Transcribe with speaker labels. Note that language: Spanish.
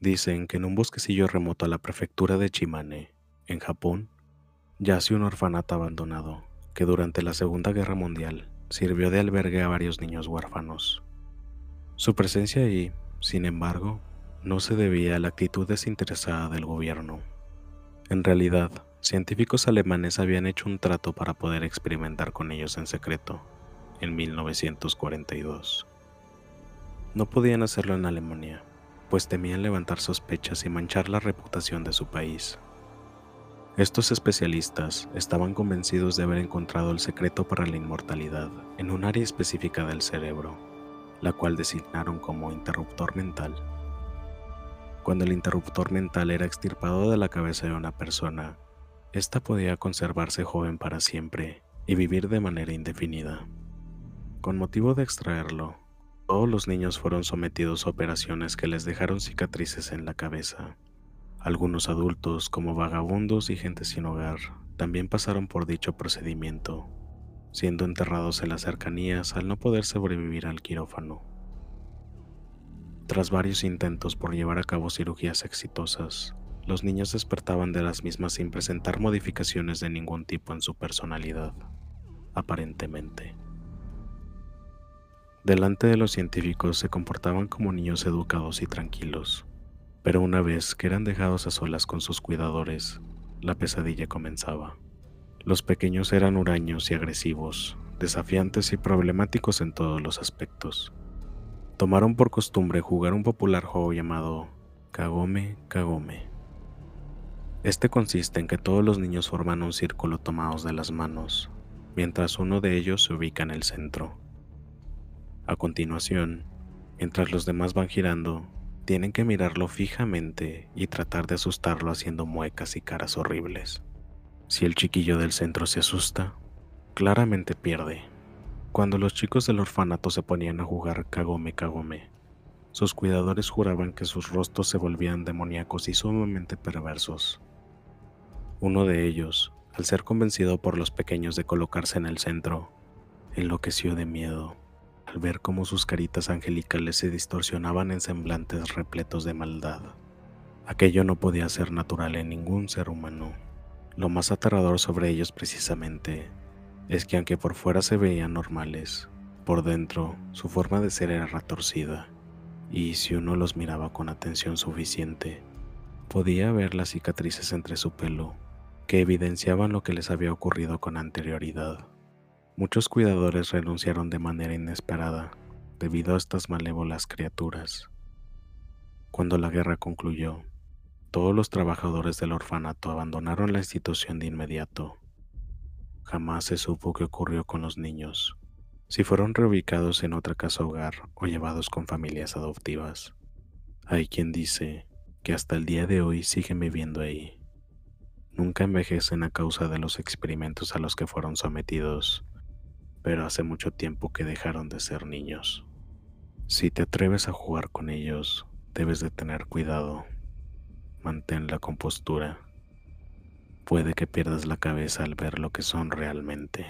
Speaker 1: Dicen que en un bosquecillo remoto a la prefectura de Chimane, en Japón, yace un orfanato abandonado que durante la Segunda Guerra Mundial sirvió de albergue a varios niños huérfanos. Su presencia allí, sin embargo, no se debía a la actitud desinteresada del gobierno. En realidad, científicos alemanes habían hecho un trato para poder experimentar con ellos en secreto, en 1942. No podían hacerlo en Alemania, pues temían levantar sospechas y manchar la reputación de su país. Estos especialistas estaban convencidos de haber encontrado el secreto para la inmortalidad en un área específica del cerebro, la cual designaron como interruptor mental. Cuando el interruptor mental era extirpado de la cabeza de una persona, ésta podía conservarse joven para siempre y vivir de manera indefinida. Con motivo de extraerlo, todos los niños fueron sometidos a operaciones que les dejaron cicatrices en la cabeza. Algunos adultos, como vagabundos y gente sin hogar, también pasaron por dicho procedimiento, siendo enterrados en las cercanías al no poder sobrevivir al quirófano. Tras varios intentos por llevar a cabo cirugías exitosas, los niños despertaban de las mismas sin presentar modificaciones de ningún tipo en su personalidad, aparentemente. Delante de los científicos se comportaban como niños educados y tranquilos, pero una vez que eran dejados a solas con sus cuidadores, la pesadilla comenzaba. Los pequeños eran huraños y agresivos, desafiantes y problemáticos en todos los aspectos. Tomaron por costumbre jugar un popular juego llamado Kagome Kagome. Este consiste en que todos los niños forman un círculo tomados de las manos, mientras uno de ellos se ubica en el centro. A continuación, mientras los demás van girando, tienen que mirarlo fijamente y tratar de asustarlo haciendo muecas y caras horribles. Si el chiquillo del centro se asusta, claramente pierde. Cuando los chicos del orfanato se ponían a jugar Kagome Kagome, sus cuidadores juraban que sus rostros se volvían demoníacos y sumamente perversos. Uno de ellos, al ser convencido por los pequeños de colocarse en el centro, enloqueció de miedo al ver cómo sus caritas angelicales se distorsionaban en semblantes repletos de maldad. Aquello no podía ser natural en ningún ser humano. Lo más aterrador sobre ellos precisamente es que aunque por fuera se veían normales, por dentro su forma de ser era retorcida, y si uno los miraba con atención suficiente, podía ver las cicatrices entre su pelo que evidenciaban lo que les había ocurrido con anterioridad. Muchos cuidadores renunciaron de manera inesperada debido a estas malévolas criaturas. Cuando la guerra concluyó, todos los trabajadores del orfanato abandonaron la institución de inmediato. Jamás se supo qué ocurrió con los niños, si fueron reubicados en otra casa hogar o llevados con familias adoptivas. Hay quien dice que hasta el día de hoy siguen viviendo ahí. Nunca envejecen a causa de los experimentos a los que fueron sometidos pero hace mucho tiempo que dejaron de ser niños. Si te atreves a jugar con ellos, debes de tener cuidado. Mantén la compostura. Puede que pierdas la cabeza al ver lo que son realmente.